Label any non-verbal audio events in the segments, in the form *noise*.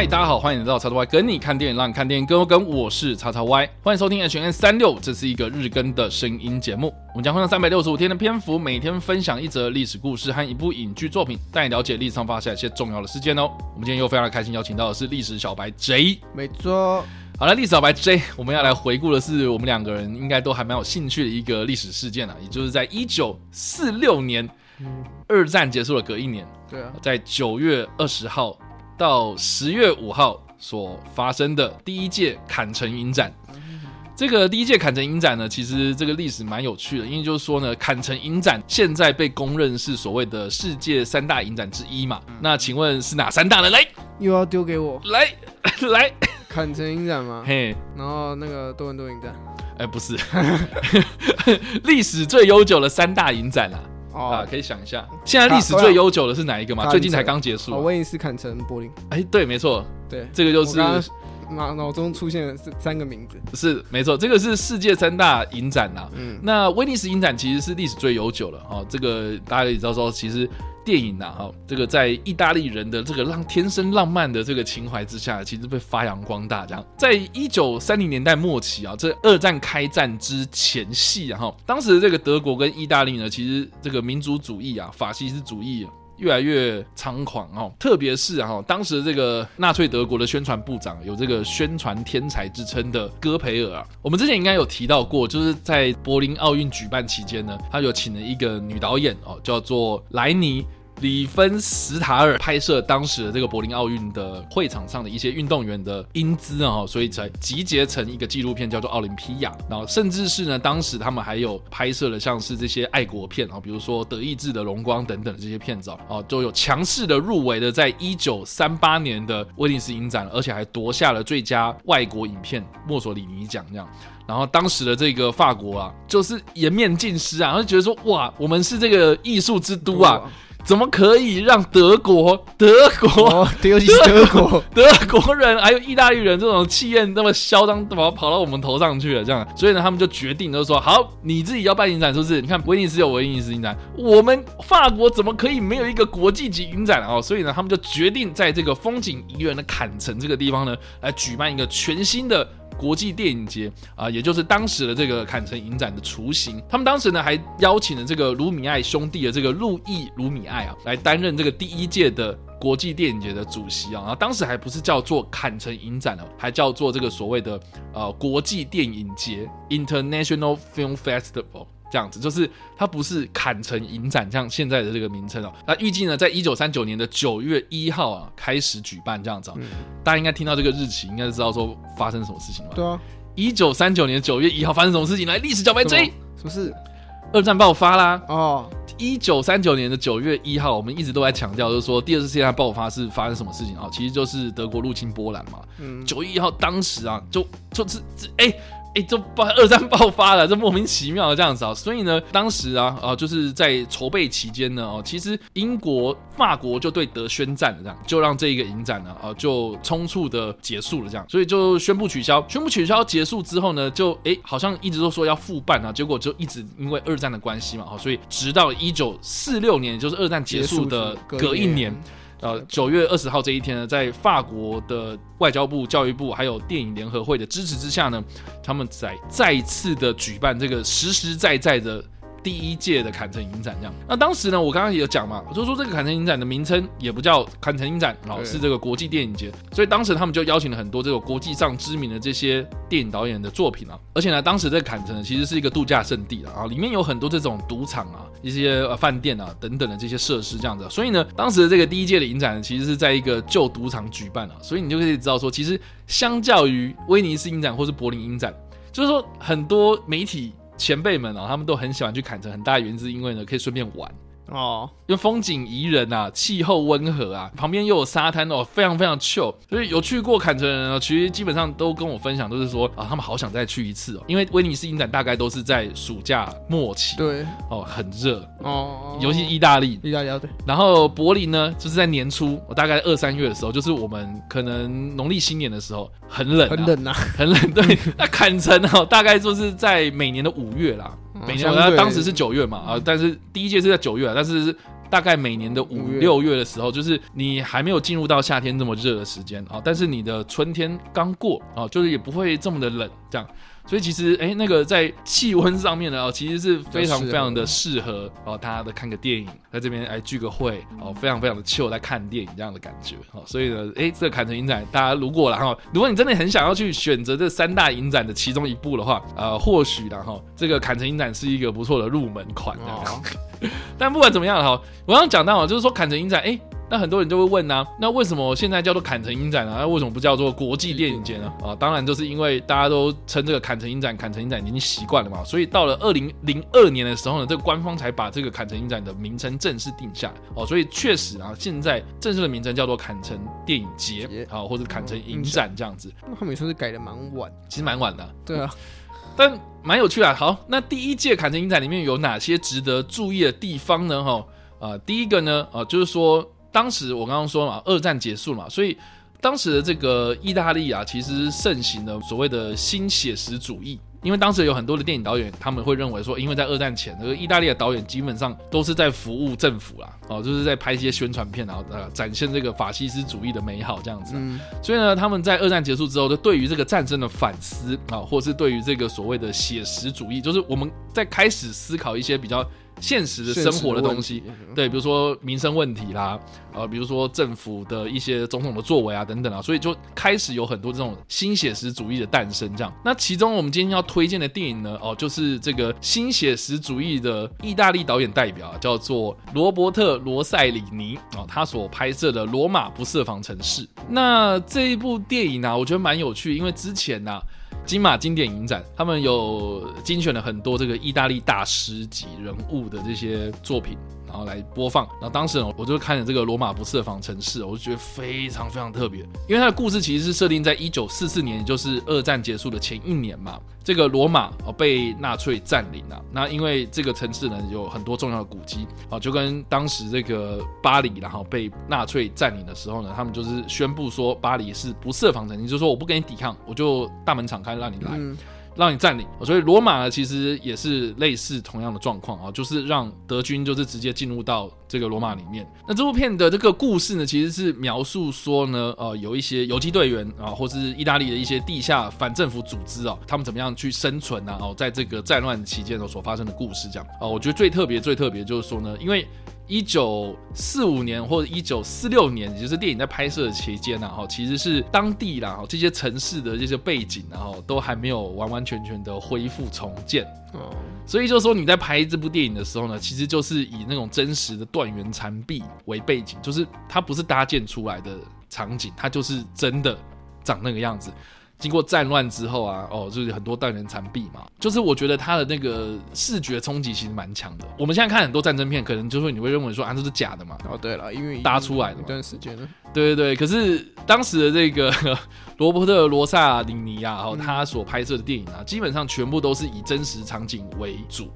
嗨，大家好，欢迎来到叉叉 Y 跟你看电影，让你看电影跟我跟，我是叉叉 Y，欢迎收听 H N 三六，这是一个日更的声音节目。我们将会用三百六十五天的篇幅，每天分享一则历史故事和一部影剧作品，带你了解历史上发生一些重要的事件哦。我们今天又非常的开心，邀请到的是历史小白 J。没错，好了，历史小白 J，我们要来回顾的是我们两个人应该都还蛮有兴趣的一个历史事件啊，也就是在一九四六年，二战结束了隔一年，对啊，在九月二十号到十月五号所发生的第一届坎城影展。这个第一届坎城影展呢，其实这个历史蛮有趣的，因为就是说呢，坎城影展现在被公认是所谓的世界三大影展之一嘛。那请问是哪三大呢？来又要丢给我来来，坎城影展吗？嘿，然后那个多伦多影展，哎，不是，*laughs* 历史最悠久的三大影展啊。啊，哦，可以想一下，现在历史最悠久的是哪一个吗？最近才刚结束。威尼斯、砍成、柏林，哎，对，没错，对，这个就是脑脑中出现了这三个名字，是没错，这个是世界三大影展呐、嗯，那威尼斯影展其实是历史最悠久了哦，这个大家也知道说，其实电影呐、哈、这个在意大利人的这个浪天生浪漫的这个情怀之下，其实被发扬光大。这样，在一九三零年代末期啊，这二战开战之前夕啊，哈，当时这个德国跟意大利呢，其实这个民族主义啊、法西斯主义。越来越猖狂哦，特别是哈、当时这个纳粹德国的宣传部长有这个宣传天才之称的戈培尔啊，我们之前应该有提到过，就是在柏林奥运举办期间呢，他有请了一个女导演哦，叫做莱尼。里芬斯塔尔拍摄当时的这个柏林奥运的会场上的一些运动员的英姿啊，所以才集结成一个纪录片，叫做《奥林匹亚》。然后甚至是呢，当时他们还有拍摄了像是这些爱国片啊，比如说德意志的荣光等等的这些片子啊，都有强势的入围的，在一九三八年的威尼斯影展，而且还夺下了最佳外国影片墨索里尼奖这样。然后当时的这个法国啊，就是颜面尽失啊，然后就觉得说哇，我们是这个艺术之都啊，怎么可以让德国、德国、哦，对，尤其是德国，*laughs* 德国人还有意大利人这种气焰那么嚣张，跑跑到我们头上去了？这样，所以呢，他们就决定就说：好，你自己要办影展，是不是？你看威尼斯有威尼斯影展，我们法国怎么可以没有一个国际级影展啊？所以呢，他们就决定在这个风景宜人的坎城这个地方呢，来举办一个全新的。国际电影节啊、也就是当时的这个坎城影展的雏形。他们当时呢还邀请了这个卢米埃兄弟的这个路易卢米埃啊，来担任这个第一届的国际电影节的主席啊。然后当时还不是叫做坎城影展哦，还叫做这个所谓的呃国际电影节 （International Film Festival）。这样子，就是它不是砍成影展，像现在的这个名称哦。那预计呢，在一九三九年的九月一号啊开始举办这样子、啊。大家应该听到这个日期，应该就知道说发生什么事情了吧。对啊，一九三九年九月一号发生什么事情？来，历史小白什 J，么什么事？二战爆发啦。哦，一九三九年的九月一号，我们一直都在强调，就是说第二次世界大战爆发是发生什么事情啊？其实就是德国入侵波兰嘛。嗯，九月一号当时啊，就就是这哎。哎，这爆二战爆发了，这莫名其妙的这样子啊，所以呢，当时啊，啊，就是在筹备期间呢，哦，其实英国、法国就对德宣战了，这样就让这一个影展呢，啊，就匆促的结束了，这样，所以就宣布取消。宣布取消结束之后呢，就哎，好像一直都说要复办啊，结果就一直因为二战的关系嘛，哦，所以直到一九四六年，也就是二战结束的隔一年。呃，九月二十号这一天呢，在法国的外交部、教育部还有电影联合会的支持之下呢，他们在再次的举办这个实实在在的第一届的坎城影展。这样，那当时呢，我刚刚也有讲嘛，我就说这个坎城影展的名称也不叫坎城影展，哦，对是这个国际电影节。所以当时他们就邀请了很多这个国际上知名的这些电影导演的作品啊，而且呢，当时这个坎城呢其实是一个度假胜地了啊，里面有很多这种赌场啊、一些呃饭店啊等等的这些设施这样子。所以呢，当时的这个第一届的影展呢，其实是在一个旧赌场举办啊，所以你就可以知道说，其实相较于威尼斯影展或是柏林影展，就是说很多媒体前辈们哦，他们都很喜欢去砍成，很大的原因是因为呢可以顺便玩。哦，因为风景宜人啊，气候温和啊，旁边又有沙滩哦，非常非常 chill。所以有去过坎城的人哦，其实基本上都跟我分享，都是说啊，他们好想再去一次哦。因为威尼斯影展大概都是在暑假末期，对，哦，很热，哦，尤其意大利。意大利啊对，然后柏林呢，就是在年初，我大概二三月的时候，就是我们可能农历新年的时候，很冷、啊，很冷呐，很冷。对，那坎城哦，大概就是在每年的五月啦。当时是九月嘛啊，但是第一届是在九月啊，但是大概每年的五六月的时候，就是你还没有进入到夏天这么热的时间啊，但是你的春天刚过啊，就是也不会这么的冷这样。所以其实，哎，那个在气温上面呢，哦，其实是非常非常的适合哦，大家的看个电影，在这边哎聚个会，哦，非常非常的 chill 在看电影这样的感觉，哦，所以呢，哎，这个坎城影展，大家如果然后，如果你真的很想要去选择这三大影展的其中一部的话，呃，或许然后这个坎城影展是一个不错的入门款，这样。哦，*laughs* 但不管怎么样哈，我刚刚讲到啊，就是说砍成影展，哎、那很多人就会问呢、那为什么现在叫做砍成影展呢、那为什么不叫做国际电影节呢？啊，当然就是因为大家都称这个砍成影展，砍成影展已经习惯了嘛，所以到了二零零二年的时候呢，这个官方才把这个砍成影展的名称正式定下来。哦，所以确实啊，现在正式的名称叫做砍成电影节节啊，或者砍成影展这样子，那他们也算是改的蛮晚，其实蛮晚的啊、对啊，但蛮有趣的。好，那第一届坎城影展里面有哪些值得注意的地方呢？哈，啊，第一个呢，啊，就是说当时我刚刚说嘛，二战结束嘛，所以当时的这个意大利啊，其实盛行的所谓的新写实主义。因为当时有很多的电影导演，他们会认为说，因为在二战前，这个意大利的导演基本上都是在服务政府啦，哦，就是在拍一些宣传片，然后呃展现这个法西斯主义的美好这样子所以呢，他们在二战结束之后，就对于这个战争的反思啊，或是对于这个所谓的写实主义，就是我们在开始思考一些比较现实的生活的东西，对，比如说民生问题啦，呃，比如说政府的一些总统的作为啊等等啊，所以就开始有很多这种新写实主义的诞生。这样，那其中我们今天要推荐的电影呢，哦，就是这个新写实主义的意大利导演代表啊，叫做罗伯特·罗塞里尼哦，他所拍摄的《罗马不设防城市》。那这一部电影呢、我觉得蛮有趣，因为之前呢、金马经典影展，他们有精选了很多这个意大利大师级人物的这些作品，然后来播放。然后当时呢，我就看了这个《罗马不设防城市》，我就觉得非常非常特别，因为它的故事其实是设定在一九四四年，也就是二战结束的前一年嘛。这个罗马哦被纳粹占领了，那因为这个城市呢有很多重要的古迹啊，就跟当时这个巴黎然后被纳粹占领的时候呢，他们就是宣布说巴黎是不设防城，也就是说我不跟你抵抗，我就大门敞开让你来。嗯，让你占领，所以罗马呢其实也是类似同样的状况啊，就是让德军就是直接进入到这个罗马里面。那这部片的这个故事呢，其实是描述说呢，呃，有一些游击队员啊，或是意大利的一些地下反政府组织啊，他们怎么样去生存啊，哦，在这个战乱期间呢所发生的故事这样啊，我觉得最特别最特别就是说呢，因为一九四五年或者一九四六年，也就是电影在拍摄的期间呢，哈，其实是当地啦，哈，这些城市的这些背景，然后都还没有完完全全的恢复重建。哦，所以就是说你在拍这部电影的时候呢，其实就是以那种真实的断垣残壁为背景，就是它不是搭建出来的场景，它就是真的长那个样子。经过战乱之后啊，哦，就是很多断人残壁嘛，就是我觉得它的那个视觉冲击其实蛮强的。我们现在看很多战争片，可能就会你会认为说啊这是假的嘛，哦对了，因为搭出来的嘛。一段时间了，对对对，可是当时的这个 *laughs* 罗伯特·罗萨里尼啊，哦，嗯他所拍摄的电影啊，基本上全部都是以真实场景为主。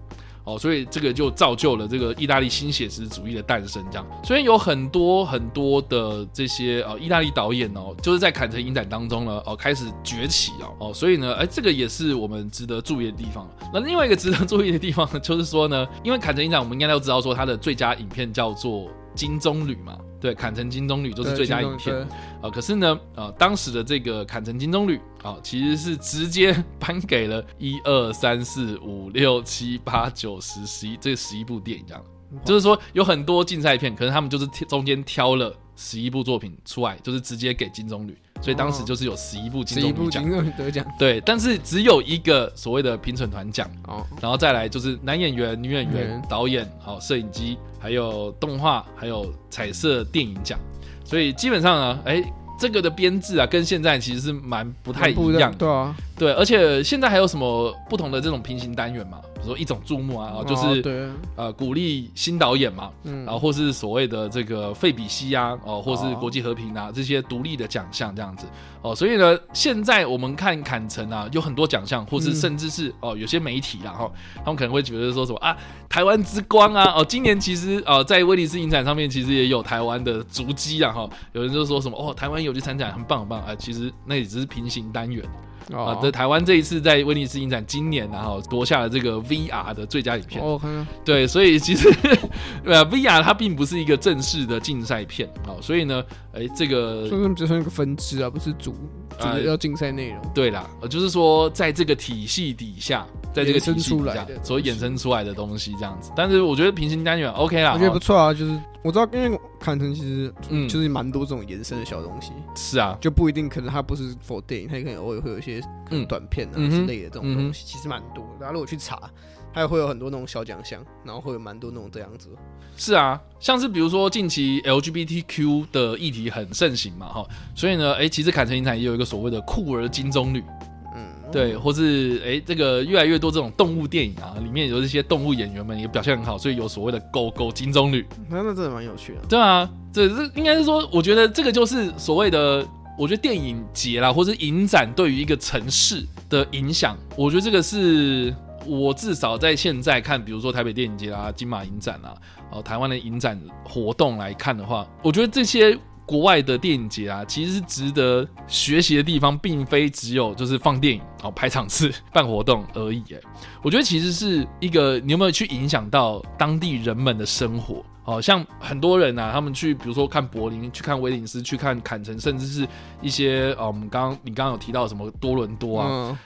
哦，所以这个就造就了这个意大利新写实主义的诞生。这样，所以有很多很多的这些呃意大利导演哦，就是在坎城影展当中呢，哦开始崛起哦哦，所以呢，哎，这个也是我们值得注意的地方。那另外一个值得注意的地方呢，就是说呢，因为坎城影展我们应该都知道说它的最佳影片叫做《金棕榈》嘛，对，砍成金棕榈就是最佳影片。啊、可是呢，呃，当时的这个砍成金棕榈啊，其实是直接颁给了一二三四五六七八九十十一这十一部电影，这样，就是说有很多竞赛片，可能他们就是挑中间挑了十一部作品出来，就是直接给金棕榈，所以当时就是有十一部金棕榈奖。得奖。对，但是只有一个所谓的评审团奖，哦，然后再来就是男演员、女演员嗯、导演、好摄影机，还有动画，还有彩色电影奖。所以基本上呢，哎，这个的编制啊，跟现在其实是蛮不太一样的。对啊，对，而且现在还有什么不同的这种平行单元嘛？说一种注目啊，哦就是、哦对，呃鼓励新导演嘛，嗯。然后或是所谓的这个费比西啊，哦，或是哦。国际和平啊这些独立的奖项这样子。哦，所以呢，现在我们看坎城啊，有很多奖项，或是嗯。甚至是哦有些媒体啦哈、他们可能会觉得说什么啊，台湾之光啊，哦，今年其实呃在威尼斯影展上面其实也有台湾的足迹啊哈、有人就说什么哦，台湾有去参展，很棒很棒啊、其实那也只是平行单元。啊，哦在台湾这一次在威尼斯影展今年然后夺下了这个 VR 的最佳影片。哦，我看看，对，所以其实呃 VR 它并不是一个正式的竞赛片啊，所以呢，哎，这个所以他们只算一个分支啊，不是主主呃要竞赛内容。对啦，呃就是说在这个体系底下，在这个体系底下出来的所衍生出来的东西这样子。但是我觉得平行单元 OK 啦，我觉得哦不错啊，就是我知道，因为坎城其实嗯就是蛮多这种延伸的小东西，是啊，就不一定可能它不是电影，它可能偶尔会有一些可能嗯短片啊之类的这种东西，其实蛮多。大家如果去查，它也会有很多那种小奖项，然后会有蛮多那种这样子。是啊，像是比如说近期 LGBTQ 的议题很盛行嘛，哈，所以呢，哎，其实坎城影展也有一个所谓的酷儿金棕榈，嗯，对，或是哎，这个越来越多这种动物电影啊，里面有这些动物演员们也表现很好，所以有所谓的狗狗金棕榈，那那真的蛮有趣的。对啊，这这应该是说，我觉得这个就是所谓的，我觉得电影节啦，或是影展对于一个城市的影响，我觉得这个是我至少在现在看，比如说台北电影节啊、金马影展啊，哦、台湾的影展活动来看的话，我觉得这些。国外的电影节啊，其实是值得学习的地方，并非只有就是放电影、哦排场次、办活动而已。哎，我觉得其实是一个你有没有去影响到当地人们的生活？好、像很多人啊，他们去比如说看柏林、去看威尼斯、去看坎城，甚至是一些呃，我们刚刚你刚刚有提到什么多伦多啊，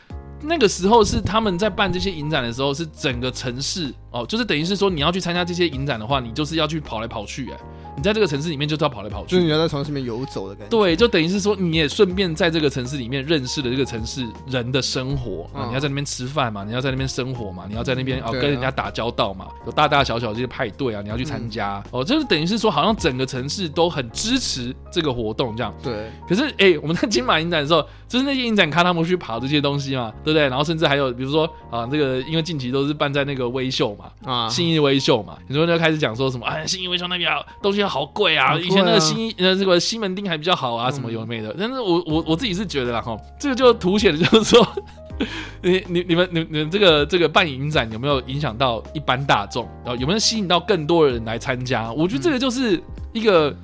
那个时候是他们在办这些影展的时候，是整个城市哦，就是等于是说你要去参加这些影展的话，你就是要去跑来跑去，哎，你在这个城市里面就是要跑来跑去就是。你要在城市里面游走的感觉。对，就等于是说，你也顺便在这个城市里面认识了这个城市人的生活啊，嗯你要在那边吃饭嘛，你要在那边生活嘛，你要在那边哦啊跟人家打交道嘛，有大大小小这些派对啊，你要去参加、嗯哦，就是等于是说，好像整个城市都很支持这个活动这样。对，可是，哎、我们在金马影展的时候，就是那些影展咖他们去跑这些东西嘛，对不对？然后甚至还有，比如说啊，这个因为近期都是办在那个微秀嘛，啊，信义微秀嘛，很多人就开始讲说什么？啊，信义微秀那边啊东西好贵啊，以前那个新呃这个西门町还比较好啊，嗯什么有的没的。但是我我我自己是觉得啦哈，这个就凸显的就是说，*laughs* 你你你们你你们这个这个办影展有没有影响到一般大众？然后有没有吸引到更多人来参加？我觉得这个就是一个、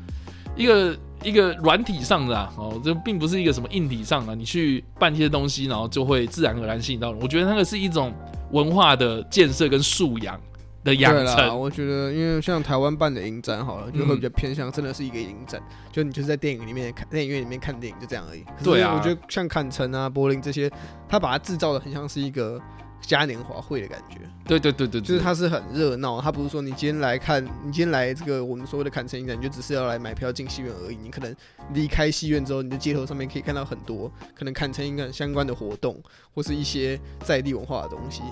一个。一个软体上的啊，哦，这并不是一个什么硬体上的，你去办一些东西，然后就会自然而然吸引到人。我觉得那个是一种文化的建设跟素养的养，成。我觉得，因为像台湾办的影展好了，就会嗯比较偏向真的是一个影展，就你就是在电影里面看电影院里面看电影，就这样而已。对啊我觉得像坎城啊、柏林这些，他把它制造的很像是一个嘉年华会的感觉，对对对对，就是它是很热闹，它不是说你今天来看，你今天来这个我们所谓的看城影展，你就只是要来买票进戏院而已。你可能离开戏院之后，你的街头上面可以看到很多可能看城影展相关的活动，或是一些在地文化的东西。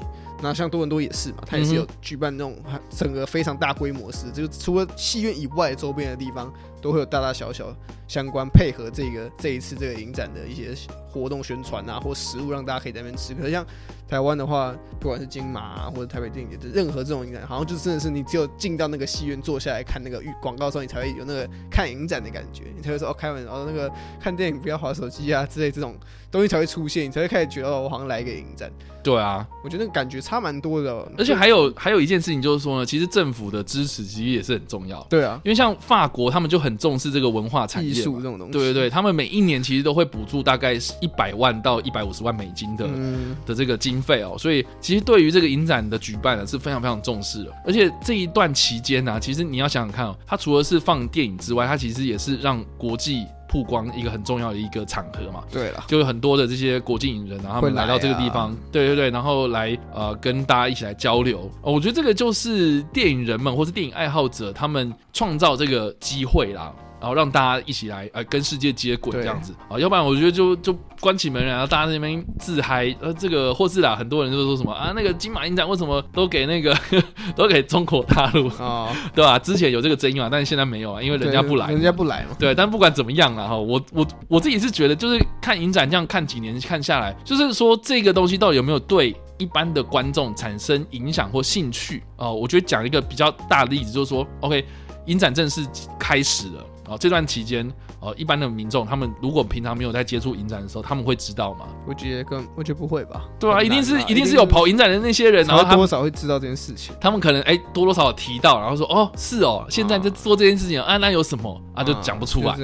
那像多伦多也是嘛，它也是有嗯举办那种整个非常大规模式，就是除了戏院以外，周边的地方都会有大大小小相关配合这个这一次这个影展的一些活动宣传啊，或食物让大家可以在那边吃。可是像台湾的话，不管是金马、啊、或者台北电影节，任何这种影展，好像就真的是你只有进到那个戏院坐下来看那个预广告的时候，你才会有那个看影展的感觉，你才会说哦，开门然后那个看电影不要划手机啊之类这种东西才会出现，你才会开始觉得哦，我好像来一个影展。对啊，我觉得感觉差蛮多的。哦、而且还有还有一件事情就是说呢，其实政府的支持其实也是很重要，对啊，因为像法国他们就很重视这个文化产艺业艺。术这种东西，对对对，他们每一年其实都会补助大概一百万到一百五十万美金的、嗯，的这个经费哦，所以其实对于这个影展的举办呢是非常非常重视的。而且这一段期间呢、其实你要想想看哦，它除了是放电影之外，它其实也是让国际曝光一个很重要的一个场合嘛。对了，就有很多的这些国际影人然后，他们来到这个地方，啊对对对，然后来呃跟大家一起来交流、哦。我觉得这个就是电影人们或是电影爱好者他们创造这个机会啦。然后让大家一起来呃跟世界接轨这样子。啊，要不然我觉得就就关起门来，然后大家在那边自嗨，呃，这个或是啦，很多人就说什么啊，那个金马影展为什么都给那个 *laughs* 都给中国大陆，*laughs* 啊，对吧？之前有这个争议嘛，但是现在没有啊，因为人家不来，人家不来嘛，对，但不管怎么样啊，哈，我我我自己是觉得，就是看影展这样看几年看下来，就是说这个东西到底有没有对一般的观众产生影响或兴趣？哦、我觉得讲一个比较大的例子，就是说，OK，影展正式开始了。哦，这段期间，哦，一般的民众他们如果平常没有在接触影展的时候，他们会知道吗？我觉得更我觉得不会吧，对啊，一定是一定是有跑影展的那些人，然后多少会知道这件事情。他们可能哎、多多少少提到，然后说哦是哦，现在在做这件事情啊，那有什么啊就讲不出来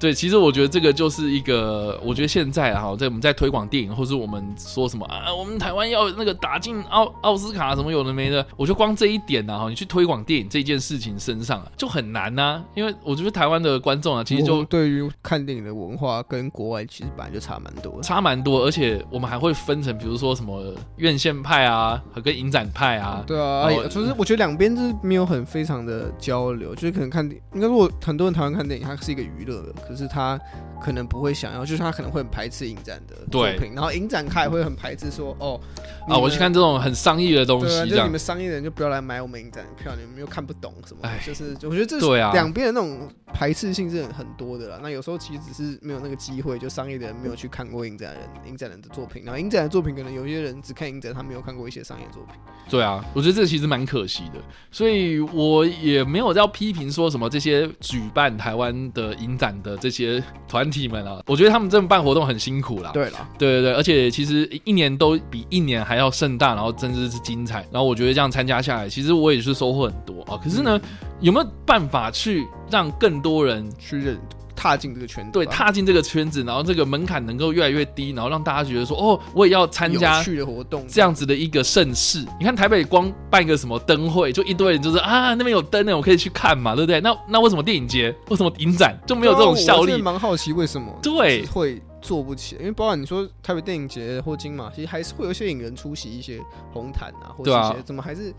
对，其实我觉得这个就是一个，我觉得现在哈，在我们在推广电影，或是我们说什么啊，我们台湾要那个打进奥奥斯卡什么有的没的，我觉得光这一点呢，哈，你去推广电影这件事情身上啊，就很难呐。因为我觉得台湾的观众啊，其实就对于看电影的文化跟国外其实本来就差蛮多，差蛮多，而且我们还会分成，比如说什么院线派啊，和跟影展派啊。对啊，就是我觉得两边就是没有很非常的交流，就是可能看应该如果很多人台湾看电影，它是一个娱乐的。可是他可能不会想要，就是他可能会很排斥影展的作品，然后影展开会很排斥说，哦，啊，我去看这种很商业的东西，就你们商业的人就不要来买我们影展的票，你们又看不懂什么，就是我觉得这是两边的那种排斥性是很多的啦。那有时候其实只是没有那个机会，就商业的人没有去看过影展人影展人的作品，然后影展的作品可能有些人只看影展，他没有看过一些商业作品。对啊，我觉得这其实蛮可惜的，所以我也没有要批评说什么这些举办台湾的影展的这些团体们啊，我觉得他们这么办活动很辛苦啦。对了，对对对，而且其实一年都比一年还要盛大，然后真的是精彩。然后我觉得这样参加下来，其实我也是收获很多啊。可是呢，有没有办法去让更多人去认？踏进这个圈子，对，踏进这个圈子，然后这个门槛能够越来越低，然后让大家觉得说，哦，我也要参加去的活动，这样子的一个盛事。你看台北光办一个什么灯会，就一堆人就是啊，那边有灯呢，我可以去看嘛，对不对？那那为什么电影节，为什么影展就没有这种效力？蛮好奇为什么对会做不起，因为包括你说台北电影节或金马，其实还是会有一些影人出席一些红毯啊，或者一些怎么还是。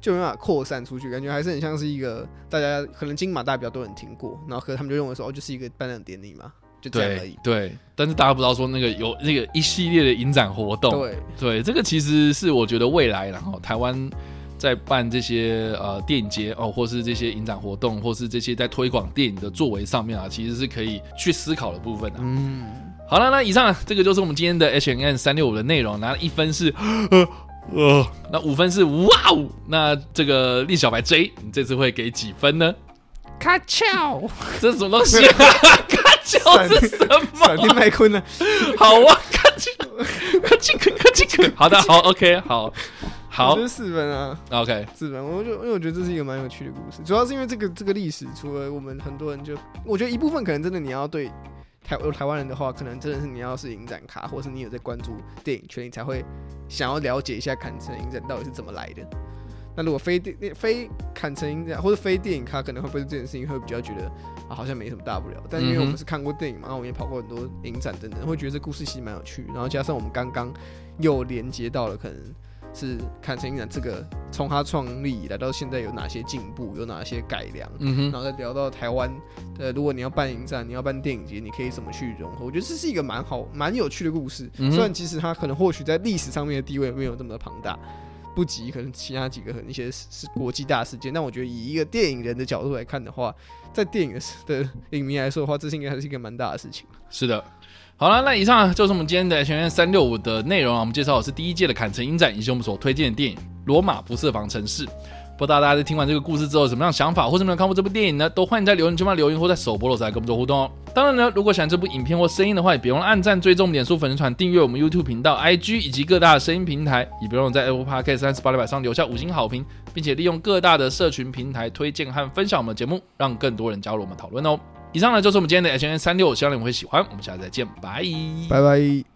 就没办法扩散出去，感觉还是很像是一个大家可能金马大比较多人听过，然后可他们就认为说哦，就是一个颁奖典礼嘛，就这样而已。对，但是大家不知道说那个有那个一系列的影展活动。对对，这个其实是我觉得未来，然后台湾在办这些呃电影节哦，或是这些影展活动，或是这些在推广电影的作为上面啊，其实是可以去思考的部分的。嗯，好了，那以上这个就是我们今天的 H N N 三六五的内容，然后一分是。*gasps* 呃，那五分是哇哦，那这个厉小白 J，你这次会给几分呢？卡巧，这是什么东西？*laughs* 卡巧是什么？闪电麦昆呢？好啊，卡巧，卡巧，卡巧，好的，好，OK，好，好，是四分啊，OK，四分。我就因为我觉得这是一个蛮有趣的故事，主要是因为这个这个历史，除了我们很多人就，我觉得一部分可能真的你要对。台有台湾人的话，可能真的是你要是影展卡，或是你有在关注电影圈，你才会想要了解一下坎城影展到底是怎么来的。那如果非电非坎城影展或者非电影卡，可能会对这件事情会比较觉得啊，好像没什么大不了。但因为我们是看过电影嘛，然后我们也跑过很多影展等等，会觉得这故事其实蛮有趣。然后加上我们刚刚又连接到了可能。是看陈影展这个从他创立来到现在有哪些进步，有哪些改良，嗯哼，然后再聊到台湾，呃，如果你要办影展，你要办电影节，你可以怎么去融合？我觉得这是一个蛮好、蛮有趣的故事。虽然其实它可能或许在历史上面的地位没有这么的庞大，不及可能其他几个一些是国际大事件，但我觉得以一个电影人的角度来看的话，在电影的 *laughs* 影迷来说的话，这是应该还是一个蛮大的事情。是的。好了，那以上就是我们今天的全员三六五的内容啊。我们介绍的是第一届的坎城影展，以及我们所推荐的电影《罗马不设防城市》。不知道大家在听完这个故事之后，有什么样想法，或者没有看过这部电影呢？都欢迎在留言区帮留言，或在首播的时候来跟我们做互动哦。当然呢，如果喜欢这部影片或声音的话，也别忘了按赞、追踪、脸书粉丝团、订阅我们 YouTube 频道、IG 以及各大的声音平台，也别忘了在 Apple Podcast 三十八里上留下五星好评，并且利用各大的社群平台推荐和分享我们的节目，让更多人加入我们讨论哦。以上呢就是我们今天的 H N 三六，希望你们会喜欢。我们下次再见，拜拜拜。